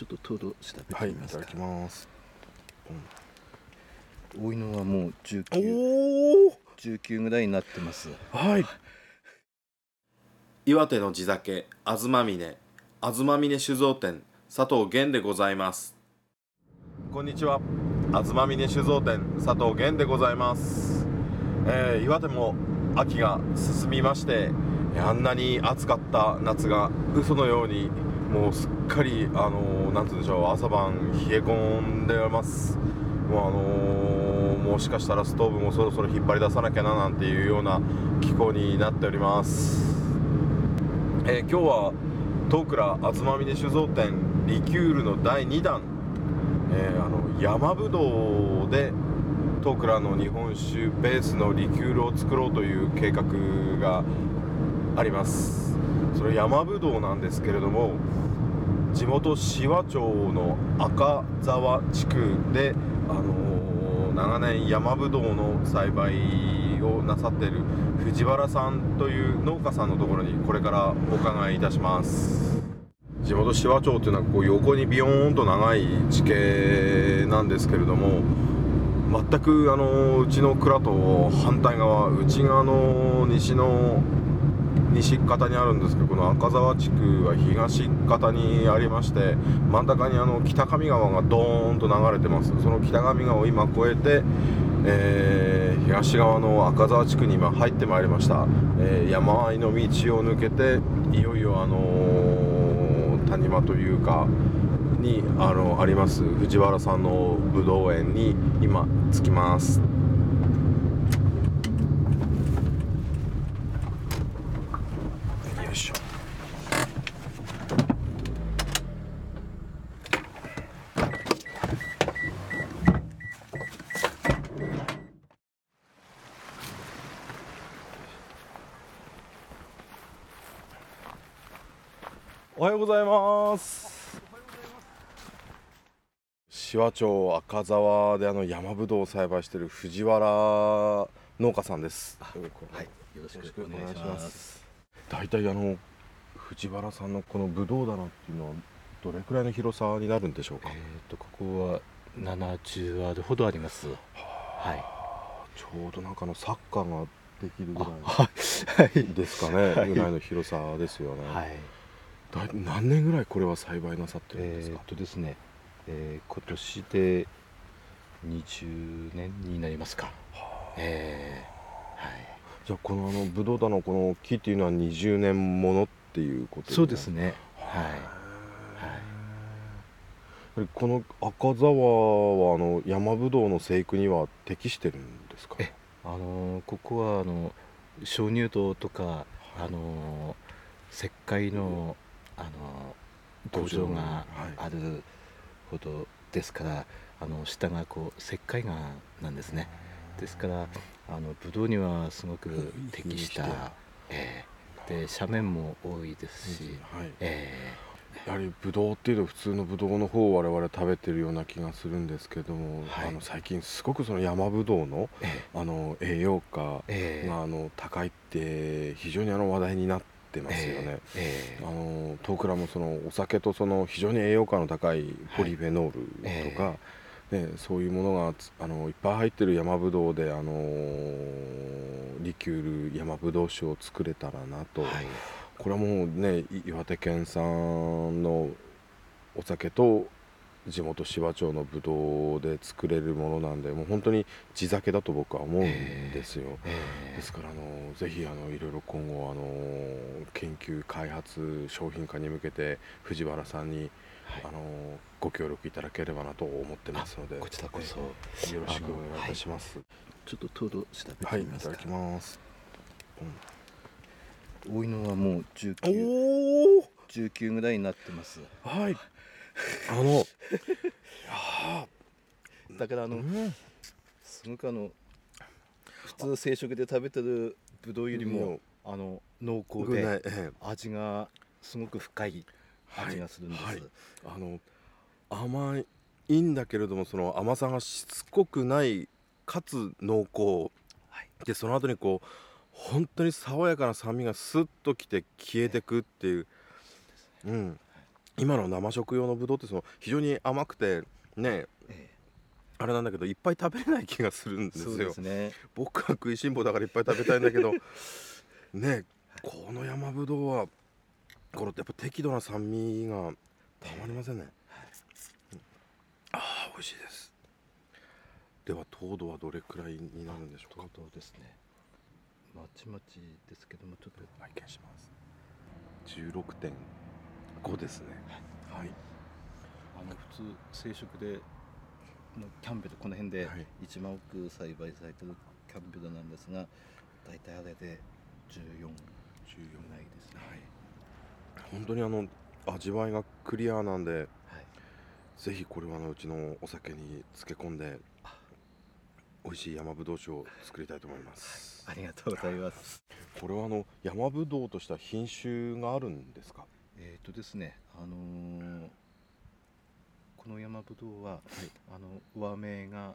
ちょっと糖度調べてはいいみますか、ただきます。多いのはもう19おお19ぐらいになってます。はい。岩手の地酒東峰東峰酒造店佐藤源でございます。こんにちは。東峰酒造店佐藤源でございます、えー岩手も秋が進みましてあんなに暑かった夏が嘘のようにもうすっかりあのーなんて言うんでしょう朝晩冷え込んでます。もうあのーもしかしたらストーブもそろそろ引っ張り出さなきゃななんていうような気候になっております。えー今日は東倉東峰酒造店リキュールの第2弾、えーあの山ぶどうで東倉の日本酒ベースのリキュールを作ろうという計画があります。それ山ぶどうなんですけれども地元紫波町の赤沢地区で、あのー長年山ぶどうの栽培をなさっている藤原さんという農家さんのところにこれからお伺いいたします。地元紫波町というのはこう横にビヨーンと長い地形なんですけれども全くあのうちの蔵と反対側内側の西の西方にあるんですけどこの赤沢地区は東方にありまして真ん中にあの北上川がドーンと流れてます。その北上川を今越えて、えー東側の赤沢地区に今入ってまいりました、えー山あいの道を抜けていよいよあのー谷間というかにあのあります。藤原さんのぶどう園に今着きますよいしょおはようございます。紫波町赤沢であの山ぶどうを栽培している藤原農家さんです。はいよろしくお願いしまます。す大体あの藤原さんのこのぶどう棚っていうのはどれくらいの広さになるんでしょうか、えっ、とここは70ワードほどあります。はい。ちょうどなんかあのサッカーができるぐらはい。い。ですかね、はいぐらいの広さですよね、はいだい何年ぐらいこれは栽培なさってるんですか？えっ、、とですね、えー今年で20年になりますか。えーはい。じゃあこのあのブドウ棚のこの木っていうのは20年ものっていうことそうですね。はい。はい。はいこの赤沢はあの山ぶどうの生育には適してるんですか？えあのーここはあの鍾乳洞とか、あのー石灰の、あのー土壌がはい。あるほどですから、あの下がこう石灰岩なんですね。ですからあのブドウにはすごく適した、えーで斜面も多いですし、はい、えやはりブドウっていうと普通のブドウの方を我々食べてるような気がするんですけども、はい。あの最近すごくその山ぶどうのあの栄養価えーがあの高いって非常にあの話題になってますよね。えーあのトークラもそのお酒とその非常に栄養価の高いポリフェノールとか、ね、そういうものがつあのいっぱい入ってる山ぶどうであのリキュール山ぶどう酒を作れたらなと、はい。これはもうねい岩手県産のお酒と地元芝町のぶどうで作れるものなんでもう本当に地酒だと僕は思うんですよ。えー。ですからあのぜひあのいろいろ今後あの研究開発商品化に向けて藤原さんに、はい。あのご協力いただければなと思ってますのでこちらこそ。ええよろしくお願いいたします。ちょっと糖度調べはい、いてみますか、ただきます。多いのはもう19おお、19ぐらいになってますはい。あの、だからあの、ーうん。すごくあの普通生食で食べてるぶどうよりも、あの濃厚でええ。味がすごく深い味がするんです、はい。あの甘いんだけれどもその甘さがしつこくないかつ濃厚。はい。でその後にこう本当に爽やかな酸味がスッときて消えてくっていう、うん、今の生食用のブドウってその非常に甘くてね、ええ、あれなんだけどいっぱい食べれない気がするんですよ。すね、僕は食いしん坊だからいっぱい食べたいんだけど ねこの山ぶどうはこれやっぱ適度な酸味がたまりませんね。え、ああ美味しいです。では糖度はどれくらいになるんでしょうか？糖度ですね。まちまちですけどもちょっと拝見します。十六点五ですね。はい。あの普通生殖でのキャンベルこの辺で1万億栽培されてるキャンベルなんですが大体あれで14 14ぐらいですね。はい。本当にあの味わいがクリアなんで、はい、ぜひこれはのうちのお酒に漬け込んで美味しい山ぶどう酒を作りたいと思います、はい、ありがとうございます。これはあの山ぶどうとした品種があるんですか？えっ、ー、とですねあのー、この山ぶどうは、はい、あの和名が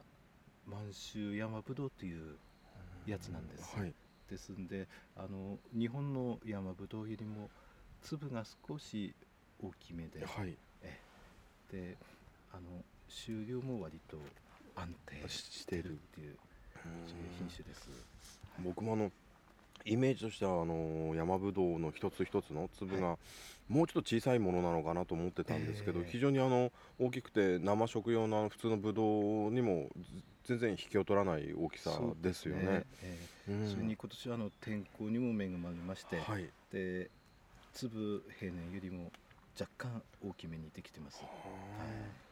満州山ぶどうというやつなんです、はい、ですんであの日本の山ぶどうよりも粒が少し大きめで、はい、えであの収量も割と安定しているっていうそういう品種です。僕もあのイメージとしてはあの山ぶどうの一つ一つの粒がもうちょっと小さいものなのかなと思ってたんですけど、非常にあの大きくて生食用の普通のぶどうにも全然引きを取らない大きさですよね。そ、れに今年はあの天候にも恵まれまして、はい、で粒平年よりも若干大きめにできてます。はい。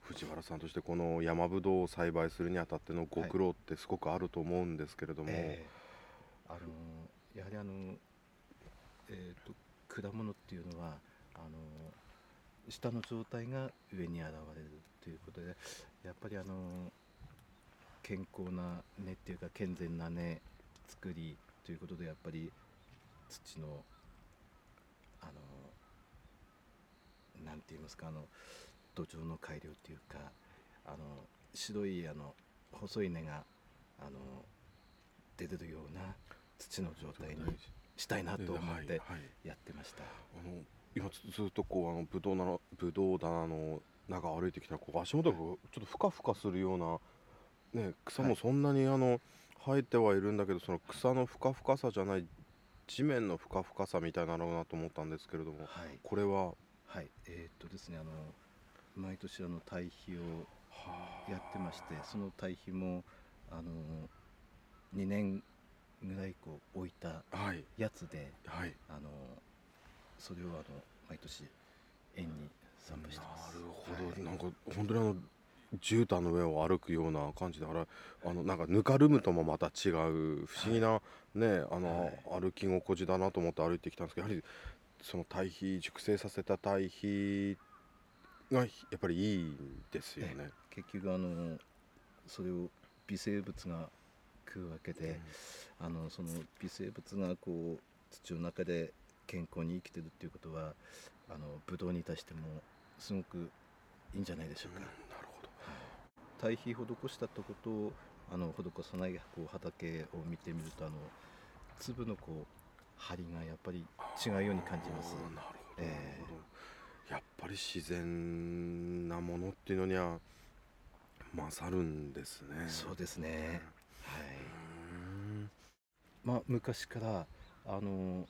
藤原さんとしてこの山ぶどうを栽培するにあたってのご苦労ってすごくあると思うんですけれども、はいえ。ー、あのやはりあの、えーと、果物っていうのはあの下の状態が上に現れるということでやっぱりあの健康な根っていうか健全な根作りということでやっぱり土のあのなんて言いますかあの土壌の改良というかあの白いあの細い根があの出てるような土の状態にしたいなと思ってやってました。あの今ずっとこうあのブドウのブドウ棚の中歩いてきたらこう足元がちょっとふかふかするような、ね、草もそんなにあの、生えてはいるんだけどその草のふかふかさじゃない地面のふかふかさみたいなのなと思ったんですけれども、はい、これは？はい。えー、っとですねあの毎年あの堆肥をやってましてその堆肥もあの2年ぐらいこう置いたやつで、はい。はい、あのそれをあの毎年園に散布してます。なるほど、はい、なんか本当にあの絨毯の上を歩くような感じであれあのなんかぬかるむともまた違う不思議なね、あの、歩き心地だなと思って歩いてきたんですけどやはりその堆肥熟成させた堆肥がやっぱりいいんですよね。結局あのそれを微生物が食うわけで、うん、あのその微生物がこう土の中で健康に生きてるっていうことはあのブドウに対してもすごくいいんじゃないでしょうか。うん、なるほど。堆肥施したとことをあの施さないこう畑を見てみるとあの粒のこう張りがやっぱり違うように感じます。なるほど。えーやっぱり自然なものっていうのには勝るんですね。そうですね。はい。まあ昔からあの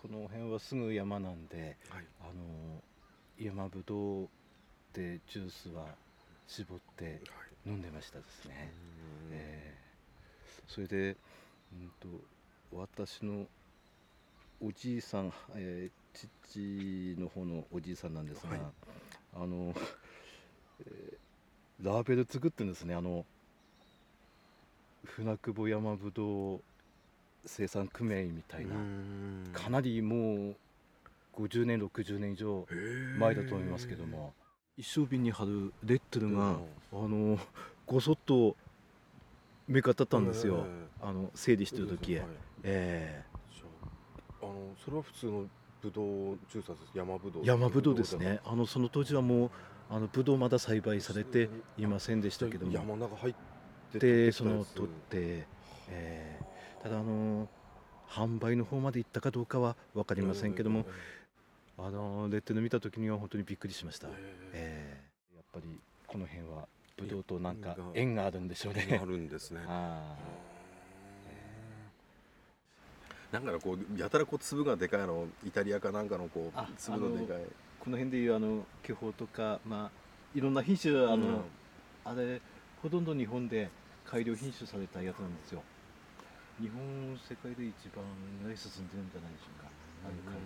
この辺はすぐ山なんで、はい、あの山ぶどうでジュースは絞って飲んでましたですね。はい、えー、それで、うんと私のおじいさん、えー、父の方のおじいさんなんですが、はい、あの、えー、ラーベル作ってんですね。あの船久保山ぶどう生産組合みたいなかなりもう50年60年以上前だと思いますけども。一升瓶に貼るレッドルが、あのごそっと目方ったんですよ。あの整理してる時、はい、ええ。ー、あのそれは普通のブドウジューサーです。山ぶどう。山ぶどうですね。あのその当時はもうあのブドウまだ栽培されていませんでしたけども。山の中入ってでその取って、えー、ただあの販売の方まで行ったかどうかは分かりませんけども、ああのレッテル見た時には本当にびっくりしました、えー、やっぱりこの辺はブドウとなんか縁があるんでしょうね。あるんですね。あなんかこうやたらこう粒がでかいのイタリアかなんかのこう粒のでかい。この辺でいうあの巨峰とかまあいろんな品種あの、うん、あれほとんど日本で改良品種されたやつなんですよ。日本世界で一番進んでるんじゃないでしょうか。あの改良、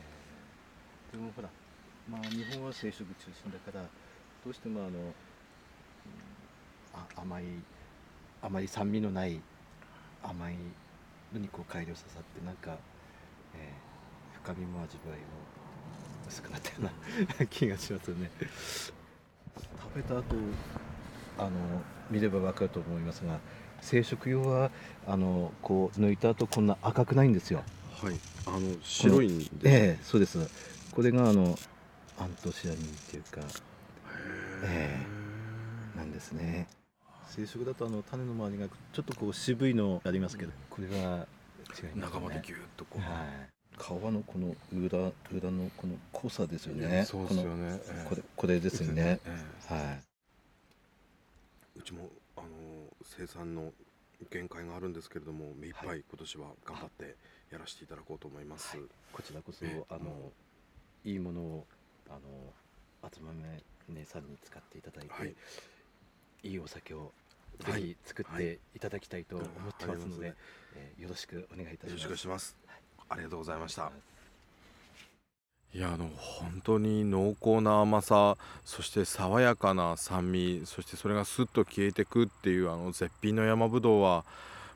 えー、でもほらまあ日本は生殖中心だからどうしてもあの、うん、あ甘いあまり酸味のない甘いのにこう改良ささってなんか、えー、深みも味わいも薄くなったような 気がしますよね。食べた後あの見れば分かると思いますが生殖用はあのこう抜いた後こんな赤くないんですよ。はい。あの白いんで。ええそうです。これがあのアントシアニンっていうかええなんですね。生殖だとあの種の周りがちょっとこう渋いのありますけどこれは違います、ね、中までギュッとこう、はい。皮のこの裏裏のこの濃さですよね。そうですよね。これこれですよね。はい。うちもあの生産の限界があるんですけれども目いっぱい今年は頑張ってやらせていただこうと思います、はい、こちらこそあのいいものをあの厚豆姉さんに使っていただいて、はい、いいお酒をぜひ作っていただきたいと思ってますので、はい、えー、よろしくお願いいたします。よろしくします。ありがとうございました。いやあの本当に濃厚な甘さそして爽やかな酸味そしてそれがスッと消えてくっていうあの絶品の山ぶどうは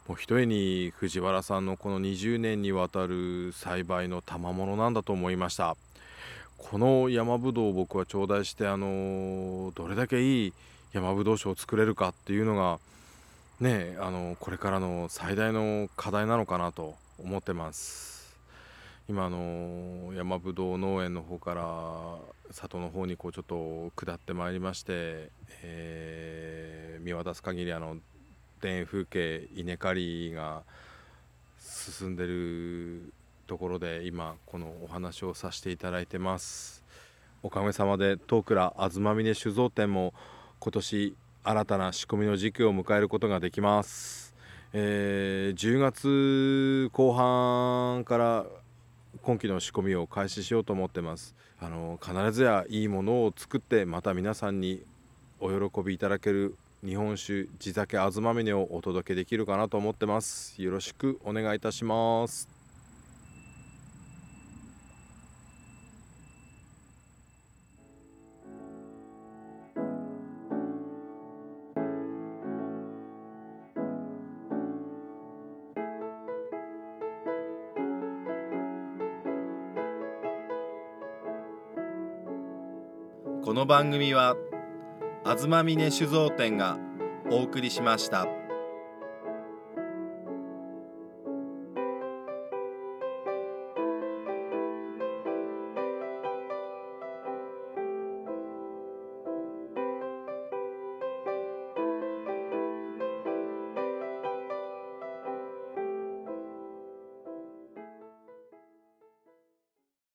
もうひとえに藤原さんのこの20年にわたる栽培の賜物なんだと思いました。この山ぶどうを僕は頂戴してあのどれだけいい山ぶどう酒を作れるかっていうのがねあのこれからの最大の課題なのかなと思ってます。今の山ぶどう農園の方から里の方にこうちょっと下ってまいりまして、えー、見渡す限りあの田園風景稲刈りが進んでるところで今このお話をさせていただいてます。おかげさまで東倉東峰酒造店も今年新たな仕込みの時期を迎えることができます、えー、10月後半から今期の仕込みを開始しようと思ってます。あの必ずやいいものを作ってまた皆さんにお喜びいただける日本酒地酒あずまみねをお届けできるかなと思ってます。よろしくお願いいたします。この番組は東峰酒造店がお送りしました。